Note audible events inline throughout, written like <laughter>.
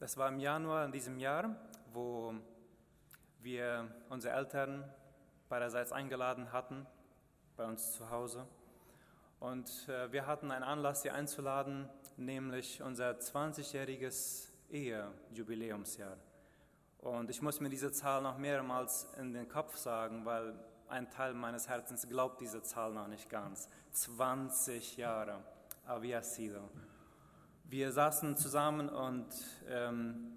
Das war im Januar in diesem Jahr, wo wir unsere Eltern beiderseits eingeladen hatten, bei uns zu Hause. Und äh, wir hatten einen Anlass, sie einzuladen, nämlich unser 20-jähriges Ehejubiläumsjahr. Und ich muss mir diese Zahl noch mehrmals in den Kopf sagen, weil ein Teil meines Herzens glaubt diese Zahl noch nicht ganz. 20 Jahre. Había sido. Wir saßen zusammen und ähm,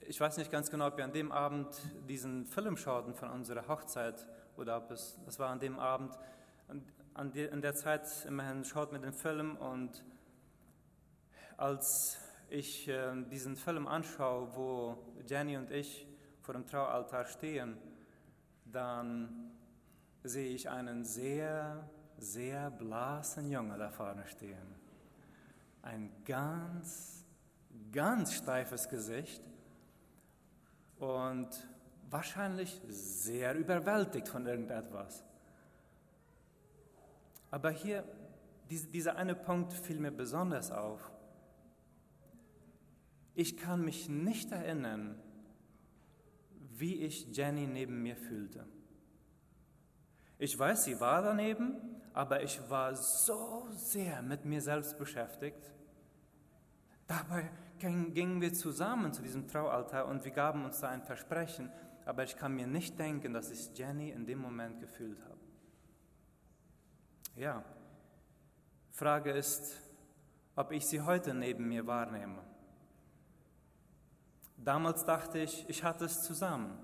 ich weiß nicht ganz genau, ob wir an dem Abend diesen Film schauten von unserer Hochzeit oder ob es, das war an dem Abend, an, die, in der Zeit immerhin schaut mir den Film und als ich äh, diesen Film anschaue, wo Jenny und ich vor dem Traualtar stehen, dann sehe ich einen sehr, sehr blassen Jungen da vorne stehen. Ein ganz, ganz steifes Gesicht und wahrscheinlich sehr überwältigt von irgendetwas. Aber hier, dieser eine Punkt fiel mir besonders auf. Ich kann mich nicht erinnern, wie ich Jenny neben mir fühlte. Ich weiß, sie war daneben, aber ich war so sehr mit mir selbst beschäftigt. Dabei gingen wir zusammen zu diesem Traualtar und wir gaben uns da ein Versprechen, aber ich kann mir nicht denken, dass ich Jenny in dem Moment gefühlt habe. Ja, Frage ist, ob ich sie heute neben mir wahrnehme. Damals dachte ich, ich hatte es zusammen.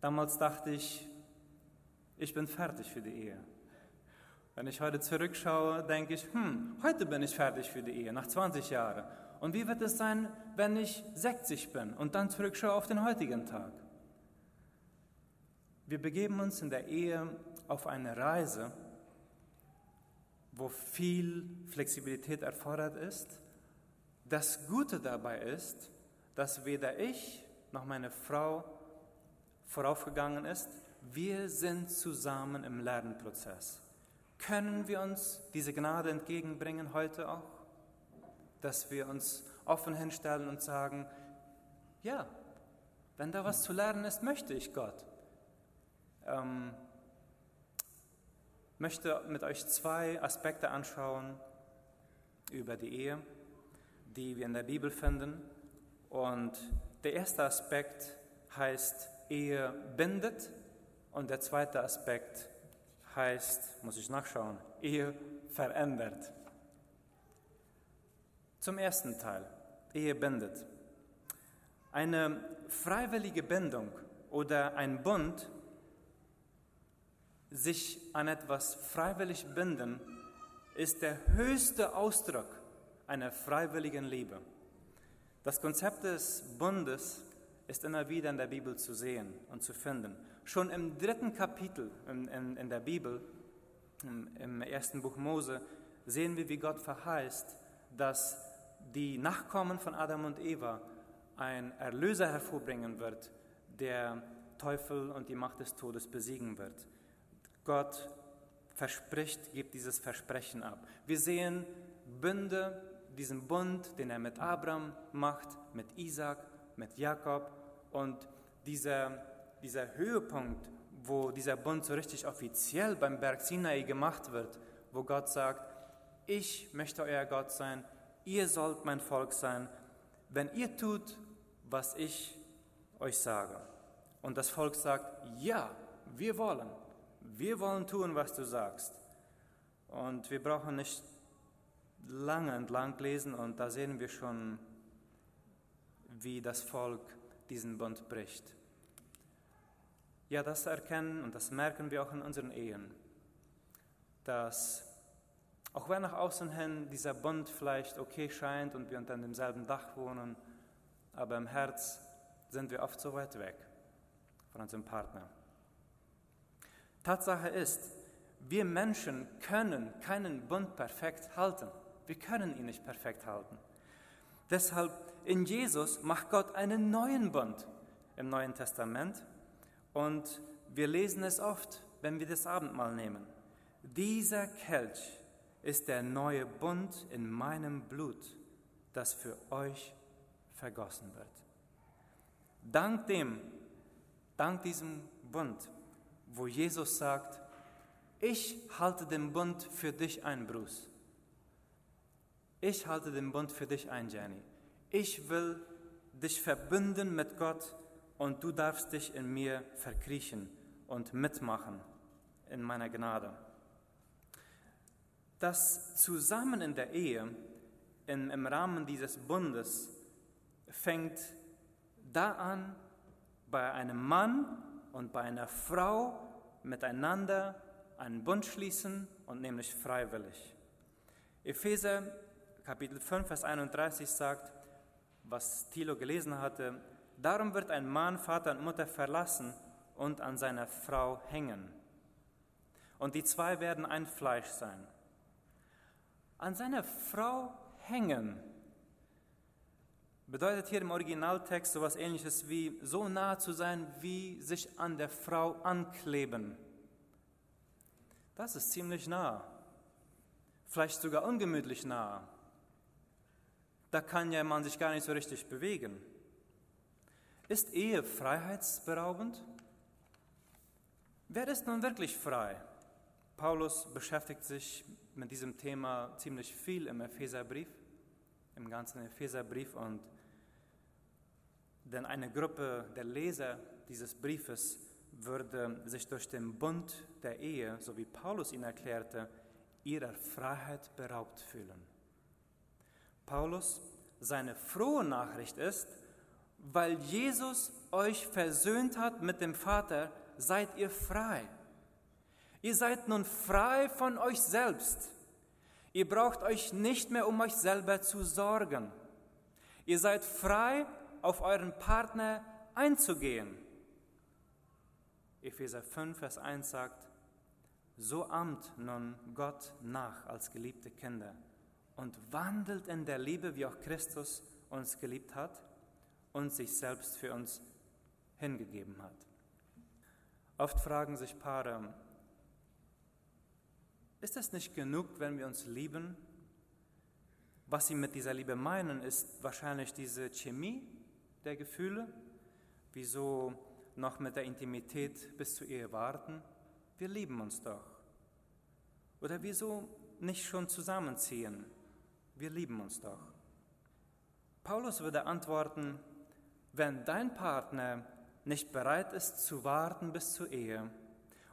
Damals dachte ich, ich bin fertig für die Ehe. Wenn ich heute zurückschaue, denke ich, hm, heute bin ich fertig für die Ehe, nach 20 Jahren. Und wie wird es sein, wenn ich 60 bin und dann zurückschaue auf den heutigen Tag? Wir begeben uns in der Ehe auf eine Reise, wo viel Flexibilität erfordert ist. Das Gute dabei ist, dass weder ich noch meine Frau voraufgegangen ist, wir sind zusammen im Lernprozess. Können wir uns diese Gnade entgegenbringen heute auch? Dass wir uns offen hinstellen und sagen, ja, wenn da was zu lernen ist, möchte ich Gott. Ähm, möchte mit euch zwei Aspekte anschauen über die Ehe, die wir in der Bibel finden. Und der erste Aspekt heißt, Ehe bindet und der zweite Aspekt heißt, muss ich nachschauen, Ehe verändert. Zum ersten Teil, Ehe bindet. Eine freiwillige Bindung oder ein Bund, sich an etwas freiwillig binden, ist der höchste Ausdruck einer freiwilligen Liebe. Das Konzept des Bundes ist immer wieder in der Bibel zu sehen und zu finden. Schon im dritten Kapitel in, in, in der Bibel, im, im ersten Buch Mose, sehen wir, wie Gott verheißt, dass die Nachkommen von Adam und Eva ein Erlöser hervorbringen wird, der Teufel und die Macht des Todes besiegen wird. Gott verspricht, gibt dieses Versprechen ab. Wir sehen Bünde, diesen Bund, den er mit Abraham macht, mit Isaac, mit Jakob und dieser, dieser Höhepunkt, wo dieser Bund so richtig offiziell beim Berg Sinai gemacht wird, wo Gott sagt, ich möchte euer Gott sein, ihr sollt mein Volk sein, wenn ihr tut, was ich euch sage. Und das Volk sagt, ja, wir wollen, wir wollen tun, was du sagst. Und wir brauchen nicht lange entlang lesen und da sehen wir schon, wie das Volk diesen Bund bricht. Ja, das erkennen und das merken wir auch in unseren Ehen, dass auch wenn nach außen hin dieser Bund vielleicht okay scheint und wir unter demselben Dach wohnen, aber im Herz sind wir oft so weit weg von unserem Partner. Tatsache ist, wir Menschen können keinen Bund perfekt halten. Wir können ihn nicht perfekt halten. Deshalb in Jesus macht Gott einen neuen Bund im Neuen Testament und wir lesen es oft, wenn wir das Abendmahl nehmen. Dieser Kelch ist der neue Bund in meinem Blut, das für euch vergossen wird. Dank dem, dank diesem Bund, wo Jesus sagt, ich halte den Bund für dich ein, Bruce. Ich halte den Bund für dich ein, Jenny. Ich will dich verbünden mit Gott und du darfst dich in mir verkriechen und mitmachen in meiner Gnade. Das Zusammen in der Ehe in, im Rahmen dieses Bundes fängt da an, bei einem Mann und bei einer Frau miteinander einen Bund schließen und nämlich freiwillig. Epheser Kapitel 5, Vers 31 sagt, was Thilo gelesen hatte, darum wird ein Mann Vater und Mutter verlassen und an seiner Frau hängen. Und die zwei werden ein Fleisch sein. An seiner Frau hängen bedeutet hier im Originaltext so etwas ähnliches wie so nah zu sein, wie sich an der Frau ankleben. Das ist ziemlich nah, vielleicht sogar ungemütlich nah. Da kann ja man sich gar nicht so richtig bewegen. Ist Ehe freiheitsberaubend? Wer ist nun wirklich frei? Paulus beschäftigt sich mit diesem Thema ziemlich viel im Epheserbrief, im ganzen Epheserbrief und denn eine Gruppe der Leser dieses Briefes würde sich durch den Bund der Ehe, so wie Paulus ihn erklärte, ihrer Freiheit beraubt fühlen. Paulus, seine frohe Nachricht ist, weil Jesus euch versöhnt hat mit dem Vater, seid ihr frei. Ihr seid nun frei von euch selbst. Ihr braucht euch nicht mehr um euch selber zu sorgen. Ihr seid frei, auf euren Partner einzugehen. Epheser 5, Vers 1 sagt, so ahmt nun Gott nach als geliebte Kinder und wandelt in der Liebe, wie auch Christus uns geliebt hat und sich selbst für uns hingegeben hat. Oft fragen sich Paare, ist es nicht genug, wenn wir uns lieben? Was sie mit dieser Liebe meinen, ist wahrscheinlich diese Chemie der Gefühle. Wieso noch mit der Intimität bis zur Ehe warten? Wir lieben uns doch. Oder wieso nicht schon zusammenziehen? Wir lieben uns doch. Paulus würde antworten, wenn dein Partner nicht bereit ist zu warten bis zur Ehe,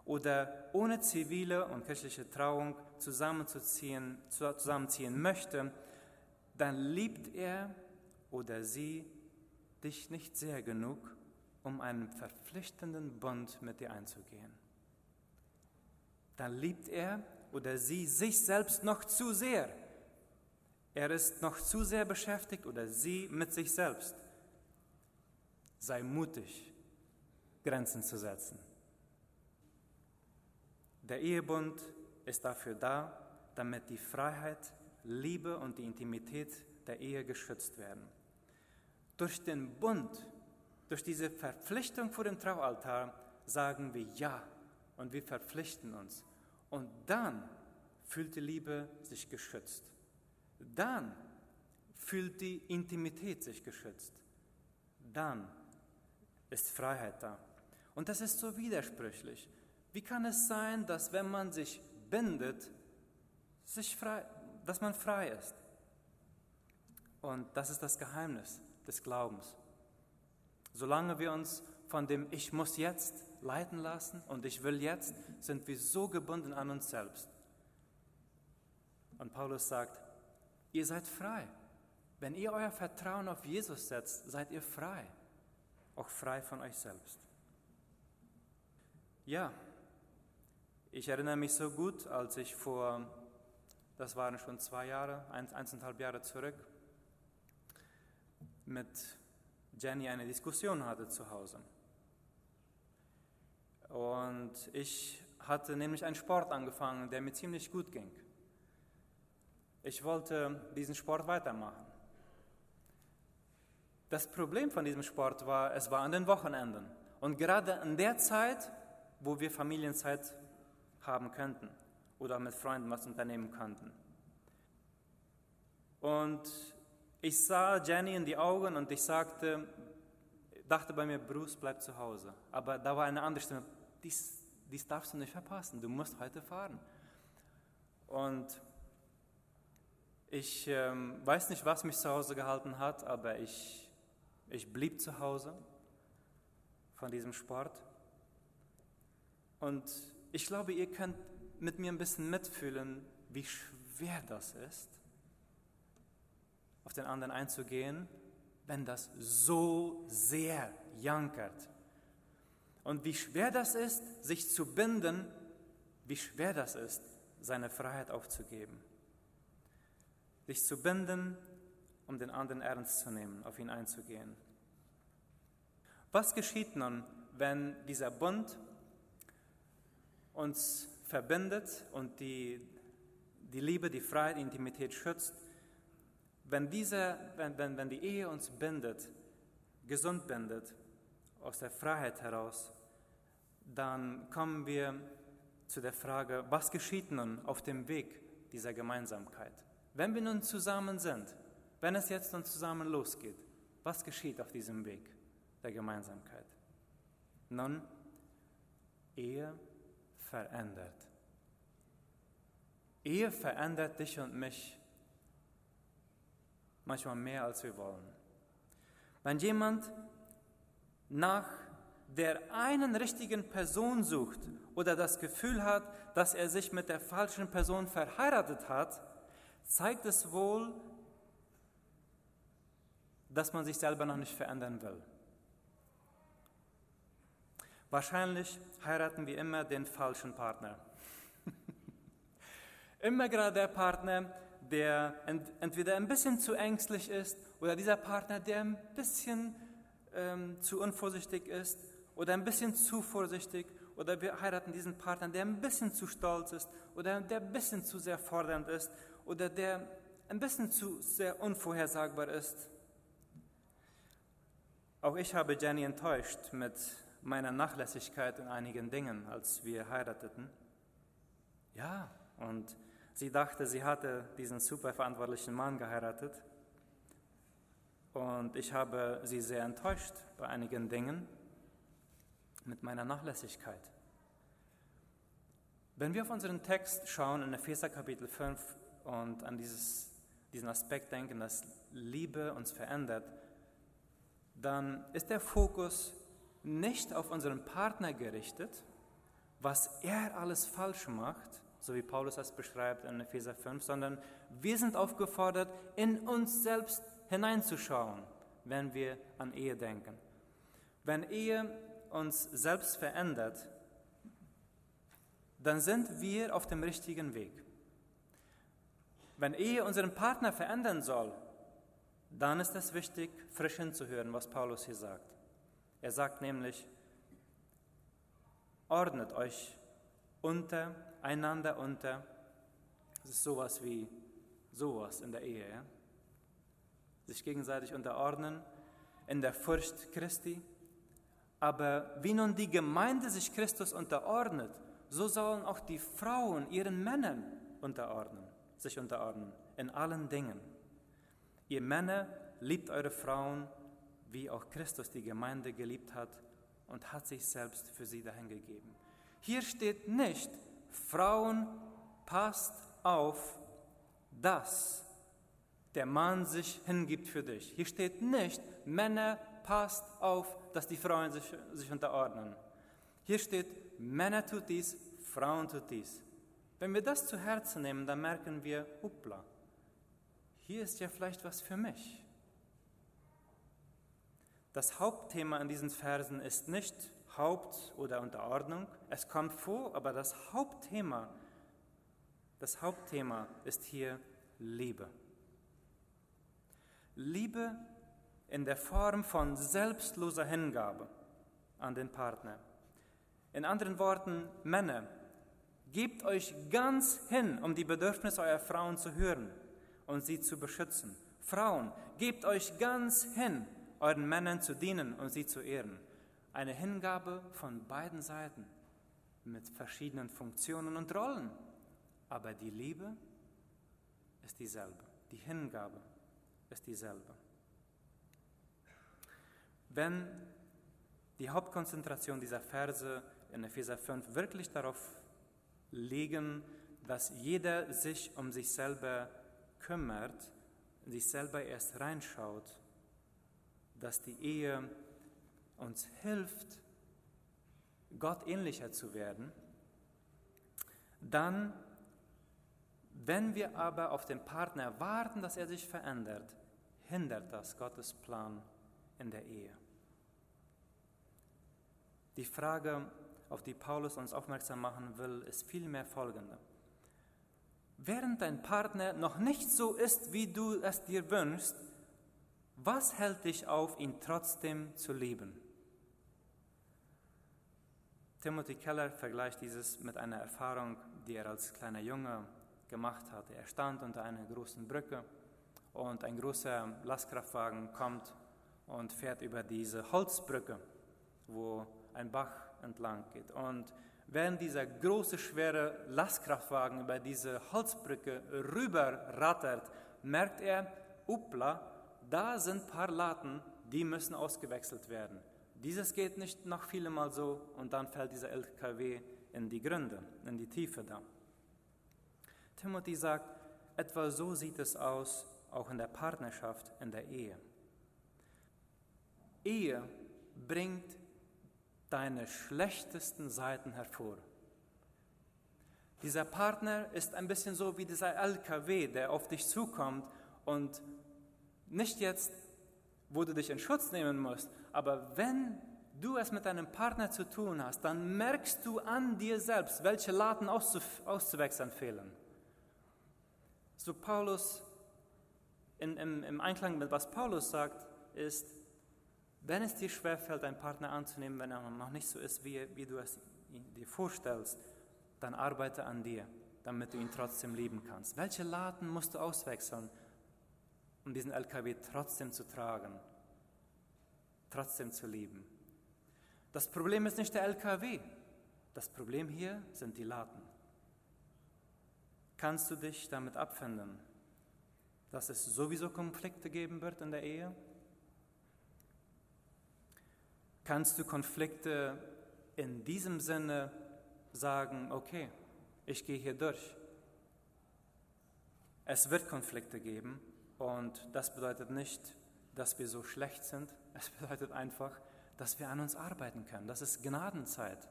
oder ohne zivile und kirchliche Trauung zusammenzuziehen, zusammenziehen möchte, dann liebt er oder sie dich nicht sehr genug, um einen verpflichtenden Bund mit dir einzugehen. Dann liebt er oder sie sich selbst noch zu sehr. Er ist noch zu sehr beschäftigt oder sie mit sich selbst. Sei mutig, Grenzen zu setzen. Der Ehebund ist dafür da, damit die Freiheit, Liebe und die Intimität der Ehe geschützt werden. Durch den Bund, durch diese Verpflichtung vor dem Traualtar sagen wir Ja und wir verpflichten uns. Und dann fühlt die Liebe sich geschützt. Dann fühlt die Intimität sich geschützt. Dann ist Freiheit da. Und das ist so widersprüchlich. Wie kann es sein, dass wenn man sich bindet, sich frei, dass man frei ist? Und das ist das Geheimnis des Glaubens. Solange wir uns von dem Ich muss jetzt leiten lassen und ich will jetzt, sind wir so gebunden an uns selbst. Und Paulus sagt, ihr seid frei. Wenn ihr euer Vertrauen auf Jesus setzt, seid ihr frei, auch frei von euch selbst. Ja, ich erinnere mich so gut, als ich vor, das waren schon zwei Jahre, ein, eineinhalb Jahre zurück, mit Jenny eine Diskussion hatte zu Hause. Und ich hatte nämlich einen Sport angefangen, der mir ziemlich gut ging. Ich wollte diesen Sport weitermachen. Das Problem von diesem Sport war, es war an den Wochenenden. Und gerade in der Zeit, wo wir Familienzeit haben könnten oder mit Freunden was unternehmen könnten. Und Ich sah Jenny in die Augen und ich sagte, dachte bei mir, Bruce, bleib zu Hause. Aber da war eine andere Stimme, dies, dies darfst du nicht verpassen, du musst heute fahren. Und ich ähm, weiß nicht, was mich zu Hause gehalten hat, aber ich, ich blieb zu Hause von diesem Sport. Und ich glaube, ihr könnt mit mir ein bisschen mitfühlen, wie schwer das ist, auf den anderen einzugehen, wenn das so sehr jankert. Und wie schwer das ist, sich zu binden, wie schwer das ist, seine Freiheit aufzugeben. Sich zu binden, um den anderen ernst zu nehmen, auf ihn einzugehen. Was geschieht nun, wenn dieser Bund uns verbindet und die, die Liebe, die Freiheit, die Intimität schützt? Wenn, diese, wenn, wenn, wenn die Ehe uns bindet, gesund bindet, aus der Freiheit heraus, dann kommen wir zu der Frage, was geschieht nun auf dem Weg dieser Gemeinsamkeit? Wenn wir nun zusammen sind, wenn es jetzt nun zusammen losgeht, was geschieht auf diesem Weg der Gemeinsamkeit? Nun, Ehe verändert. Ehe verändert dich und mich manchmal mehr, als wir wollen. Wenn jemand nach der einen richtigen Person sucht oder das Gefühl hat, dass er sich mit der falschen Person verheiratet hat, zeigt es wohl, dass man sich selber noch nicht verändern will. Wahrscheinlich heiraten wir immer den falschen Partner. <laughs> immer gerade der Partner, der entweder ein bisschen zu ängstlich ist oder dieser Partner, der ein bisschen ähm, zu unvorsichtig ist oder ein bisschen zu vorsichtig oder wir heiraten diesen Partner, der ein bisschen zu stolz ist oder der ein bisschen zu sehr fordernd ist oder der ein bisschen zu sehr unvorhersagbar ist. Auch ich habe Jenny enttäuscht mit meiner Nachlässigkeit in einigen Dingen, als wir heirateten. Ja, und sie dachte, sie hatte diesen super verantwortlichen Mann geheiratet. Und ich habe sie sehr enttäuscht bei einigen Dingen mit meiner Nachlässigkeit. Wenn wir auf unseren Text schauen in Epheser Kapitel 5 und an dieses, diesen Aspekt denken, dass Liebe uns verändert, dann ist der Fokus nicht auf unseren Partner gerichtet, was er alles falsch macht, so wie Paulus das beschreibt in Epheser 5, sondern wir sind aufgefordert, in uns selbst hineinzuschauen, wenn wir an Ehe denken. Wenn Ehe uns selbst verändert, dann sind wir auf dem richtigen Weg. Wenn Ehe unseren Partner verändern soll, dann ist es wichtig, frisch hinzuhören, was Paulus hier sagt. Er sagt nämlich, ordnet euch unter, einander unter. Das ist sowas wie sowas in der Ehe. Ja? Sich gegenseitig unterordnen in der Furcht Christi. Aber wie nun die Gemeinde sich Christus unterordnet, so sollen auch die Frauen ihren Männern unterordnen, sich unterordnen in allen Dingen. Ihr Männer liebt eure Frauen wie auch Christus die Gemeinde geliebt hat und hat sich selbst für sie dahingegeben. Hier steht nicht, Frauen, passt auf, dass der Mann sich hingibt für dich. Hier steht nicht, Männer, passt auf, dass die Frauen sich, sich unterordnen. Hier steht, Männer tut dies, Frauen tut dies. Wenn wir das zu Herzen nehmen, dann merken wir, hoppla, hier ist ja vielleicht was für mich. Das Hauptthema in diesen Versen ist nicht Haupt- oder Unterordnung. Es kommt vor, aber das Hauptthema, das Hauptthema ist hier Liebe. Liebe in der Form von selbstloser Hingabe an den Partner. In anderen Worten, Männer, gebt euch ganz hin, um die Bedürfnisse eurer Frauen zu hören und sie zu beschützen. Frauen, gebt euch ganz hin, euren Männern zu dienen und sie zu ehren. Eine Hingabe von beiden Seiten mit verschiedenen Funktionen und Rollen. Aber die Liebe ist dieselbe. Die Hingabe ist dieselbe. Wenn die Hauptkonzentration dieser Verse in Epheser 5 wirklich darauf liegen, dass jeder sich um sich selber kümmert, sich selber erst reinschaut, dass die Ehe uns hilft, Gott ähnlicher zu werden, dann, wenn wir aber auf den Partner warten, dass er sich verändert, hindert das Gottes Plan in der Ehe. Die Frage, auf die Paulus uns aufmerksam machen will, ist vielmehr folgende. Während dein Partner noch nicht so ist, wie du es dir wünschst, was hält dich auf, ihn trotzdem zu lieben? Timothy Keller vergleicht dieses mit einer Erfahrung, die er als kleiner Junge gemacht hatte. Er stand unter einer großen Brücke und ein großer Lastkraftwagen kommt und fährt über diese Holzbrücke, wo ein Bach entlang geht. Und während dieser große, schwere Lastkraftwagen über diese Holzbrücke rüber rattert, merkt er, upla, da sind paar Latten, die müssen ausgewechselt werden. Dieses geht nicht noch viele Mal so und dann fällt dieser LKW in die Gründe, in die Tiefe da. Timothy sagt, etwa so sieht es aus, auch in der Partnerschaft, in der Ehe. Ehe bringt deine schlechtesten Seiten hervor. Dieser Partner ist ein bisschen so wie dieser LKW, der auf dich zukommt und nicht jetzt, wo du dich in Schutz nehmen musst, aber wenn du es mit deinem Partner zu tun hast, dann merkst du an dir selbst, welche Laden auszuwechseln fehlen. So Paulus, in, im, im Einklang mit was Paulus sagt, ist, wenn es dir schwerfällt, einen Partner anzunehmen, wenn er noch nicht so ist, wie, wie du es dir vorstellst, dann arbeite an dir, damit du ihn trotzdem lieben kannst. Welche Laden musst du auswechseln, um diesen LKW trotzdem zu tragen, trotzdem zu lieben? Das Problem ist nicht der LKW, das Problem hier sind die Laden. Kannst du dich damit abfinden, dass es sowieso Konflikte geben wird in der Ehe? Kannst du Konflikte in diesem Sinne sagen, okay, ich gehe hier durch. Es wird Konflikte geben und das bedeutet nicht, dass wir so schlecht sind. <laughs> Es bedeutet einfach, dass wir an uns arbeiten können. Das ist Gnadenzeit.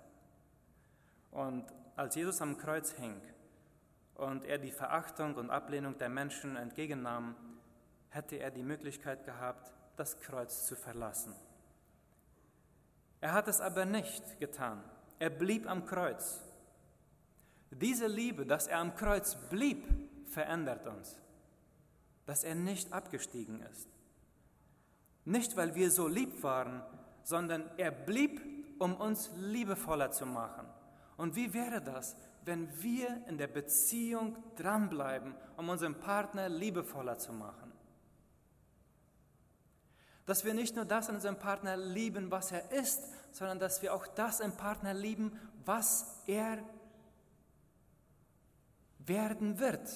Und als Jesus am Kreuz hing und er die Verachtung und Ablehnung der Menschen entgegennahm, hätte er die Möglichkeit gehabt, das Kreuz zu verlassen. Er hat es aber nicht getan. Er blieb am Kreuz. Diese Liebe, dass er am Kreuz blieb, verändert uns. Dass er nicht abgestiegen ist. Nicht, weil wir so lieb waren, sondern er blieb, um uns liebevoller zu machen. Und wie wäre das, wenn wir in der Beziehung dranbleiben, um unseren Partner liebevoller zu machen? Dass wir nicht nur das an unserem Partner lieben, was er ist, sondern dass wir auch das im Partner lieben, was er werden wird.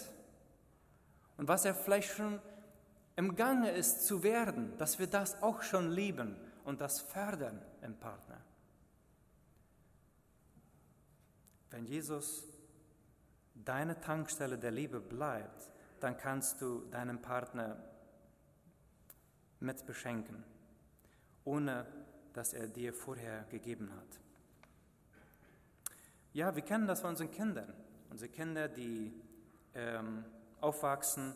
Und was er vielleicht schon im Gange ist zu werden, dass wir das auch schon lieben und das fördern im Partner. Wenn Jesus deine Tankstelle der Liebe bleibt, dann kannst du deinen Partner mit beschenken, ohne dass er dir vorher gegeben hat. Ja, wir kennen das von unseren Kindern. Unsere Kinder, die ähm, aufwachsen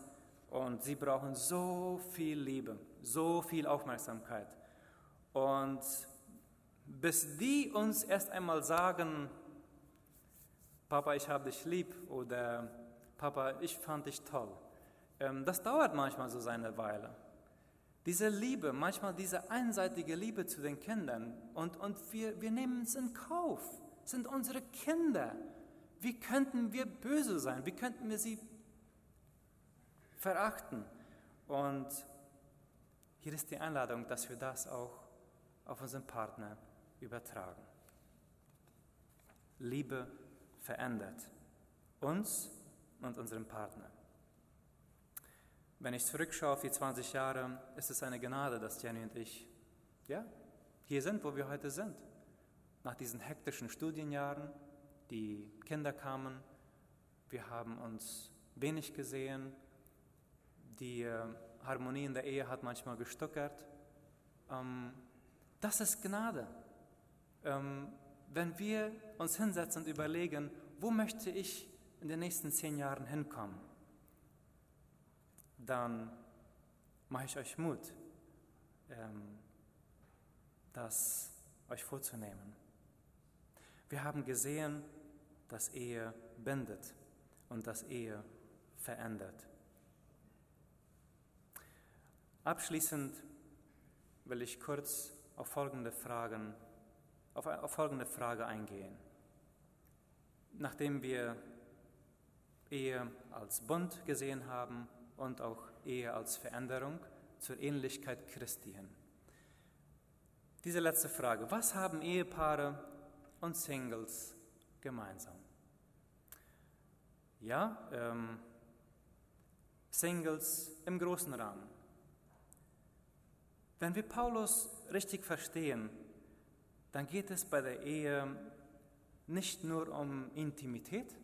und sie brauchen so viel Liebe, so viel Aufmerksamkeit. Und bis die uns erst einmal sagen, Papa, ich habe dich lieb oder Papa, ich fand dich toll, ähm, das dauert manchmal so seine Weile. Diese Liebe, manchmal diese einseitige Liebe zu den Kindern und, und wir, wir nehmen es in Kauf, sind unsere Kinder. Wie könnten wir böse sein? Wie könnten wir sie verachten? Und hier ist die Einladung, dass wir das auch auf unseren Partner übertragen. Liebe verändert uns und unseren Partner. Wenn ich zurückschaue auf die 20 Jahre, ist es eine Gnade, dass Jenny und ich ja, hier sind, wo wir heute sind. Nach diesen hektischen Studienjahren, die Kinder kamen, wir haben uns wenig gesehen, die äh, Harmonie in der Ehe hat manchmal gestuckert. Ähm, das ist Gnade. Ähm, wenn wir uns hinsetzen und überlegen, wo möchte ich in den nächsten zehn Jahren hinkommen, dann mache ich euch Mut, ähm, das euch vorzunehmen. Wir haben gesehen, dass Ehe bindet und dass Ehe verändert. Abschließend will ich kurz auf folgende Fragen, auf, auf folgende Frage eingehen. Nachdem wir Ehe als Bund gesehen haben und auch Ehe als Veränderung zur Ähnlichkeit Christi hin. Diese letzte Frage, was haben Ehepaare und Singles gemeinsam? Ja, ähm, Singles im großen Rahmen. Wenn wir Paulus richtig verstehen, dann geht es bei der Ehe nicht nur um Intimität,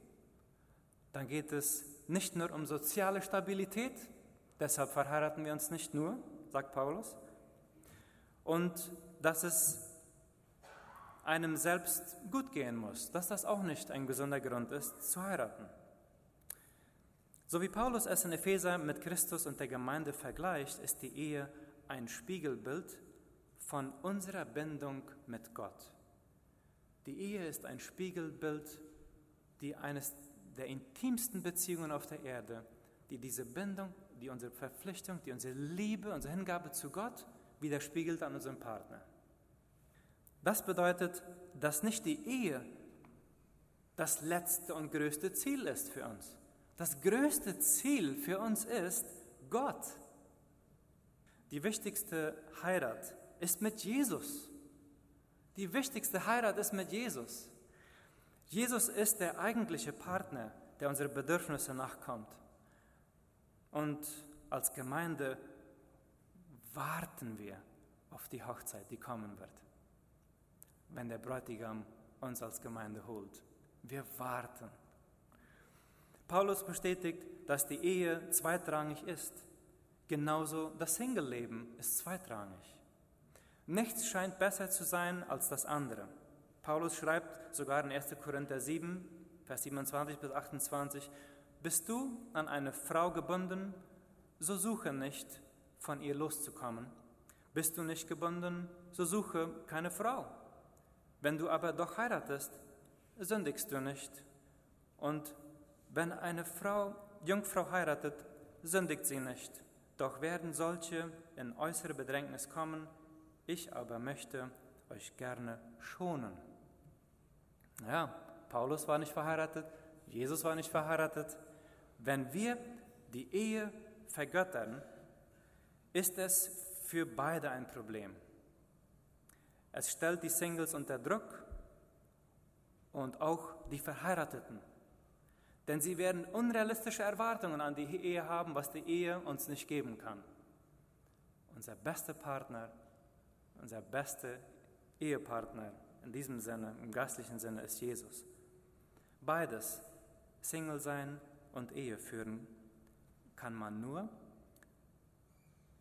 dann geht es nicht nur um soziale Stabilität, deshalb verheiraten wir uns nicht nur, sagt Paulus, und dass es einem selbst gut gehen muss, dass das auch nicht ein gesunder Grund ist, zu heiraten. So wie Paulus es in Epheser mit Christus und der Gemeinde vergleicht, ist die Ehe ein Spiegelbild von unserer Bindung mit Gott. Die Ehe ist ein Spiegelbild, die eines der intimsten Beziehungen auf der Erde, die diese Bindung, die unsere Verpflichtung, die unsere Liebe, unsere Hingabe zu Gott widerspiegelt an unserem Partner. Das bedeutet, dass nicht die Ehe das letzte und größte Ziel ist für uns. Das größte Ziel für uns ist Gott. Die wichtigste Heirat ist mit Jesus. Die wichtigste Heirat ist mit Jesus. Jesus ist der eigentliche Partner, der unsere Bedürfnisse nachkommt. Und als Gemeinde warten wir auf die Hochzeit, die kommen wird, wenn der Bräutigam uns als Gemeinde holt. Wir warten. Paulus bestätigt, dass die Ehe zweitrangig ist. Genauso das Single-Leben ist zweitrangig. Nichts scheint besser zu sein als das andere. Paulus schreibt sogar in 1. Korinther 7, Vers 27 bis 28, Bist du an eine Frau gebunden, so suche nicht, von ihr loszukommen. Bist du nicht gebunden, so suche keine Frau. Wenn du aber doch heiratest, sündigst du nicht. Und wenn eine Frau Jungfrau heiratet, sündigt sie nicht. Doch werden solche in äußere Bedrängnis kommen, ich aber möchte euch gerne schonen. Ja, Paulus war nicht verheiratet, Jesus war nicht verheiratet. Wenn wir die Ehe vergöttern, ist es für beide ein Problem. Es stellt die Singles unter Druck und auch die Verheirateten. Denn sie werden unrealistische Erwartungen an die Ehe haben, was die Ehe uns nicht geben kann. Unser bester Partner, unser bester Ehepartner in diesem Sinne, im geistlichen Sinne, ist Jesus. Beides, Single sein und Ehe führen, kann man nur,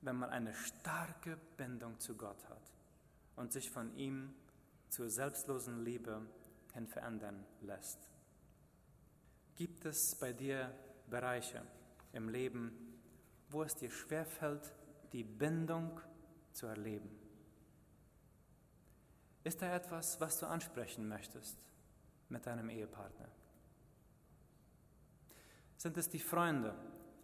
wenn man eine starke Bindung zu Gott hat und sich von ihm zur selbstlosen Liebe hin verändern lässt. Gibt es bei dir Bereiche im Leben, wo es dir schwerfällt, die Bindung zu erleben? Ist da etwas, was du ansprechen möchtest mit deinem Ehepartner? Sind es die Freunde,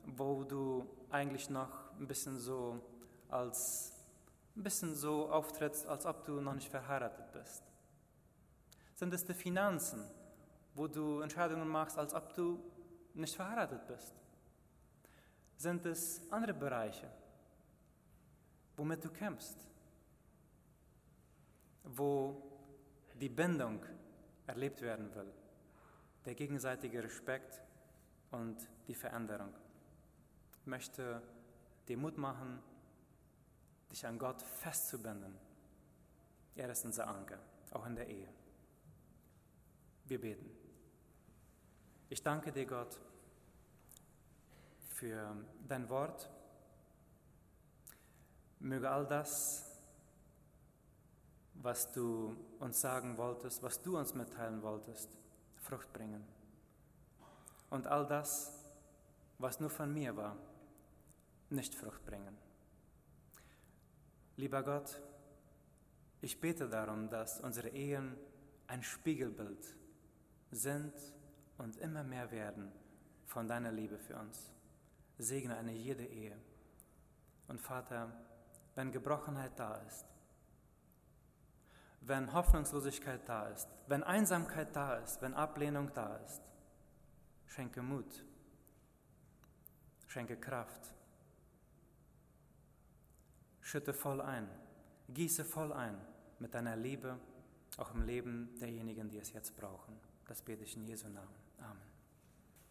wo du eigentlich noch ein bisschen so als ein bisschen so auftrittst, als ob du noch nicht verheiratet bist? Sind es die Finanzen, wo du Entscheidungen machst, als ob du nicht verheiratet bist? Sind es andere Bereiche, womit du kämpfst, wo die Bindung erlebt werden will, der gegenseitige Respekt und die Veränderung? Ich möchte dir Mut machen, dich an Gott festzubinden. Er ist unser Anker, auch in der Ehe. Wir beten. Ich danke dir, Gott, für dein Wort. Möge all das, was du uns sagen wolltest, was du uns mitteilen wolltest, Frucht bringen. Und all das, was nur von mir war, nicht Frucht bringen. Lieber Gott, ich bete darum, dass unsere Ehen ein Spiegelbild sind und immer mehr werden von deiner Liebe für uns. Segne eine jede Ehe. Und Vater, wenn Gebrochenheit da ist, wenn Hoffnungslosigkeit da ist, wenn Einsamkeit da ist, wenn Ablehnung da ist, schenke Mut, schenke Kraft, schütte voll ein, gieße voll ein mit deiner Liebe, auch im Leben derjenigen, die es jetzt brauchen. Das bete ich in Jesu Namen. Amen.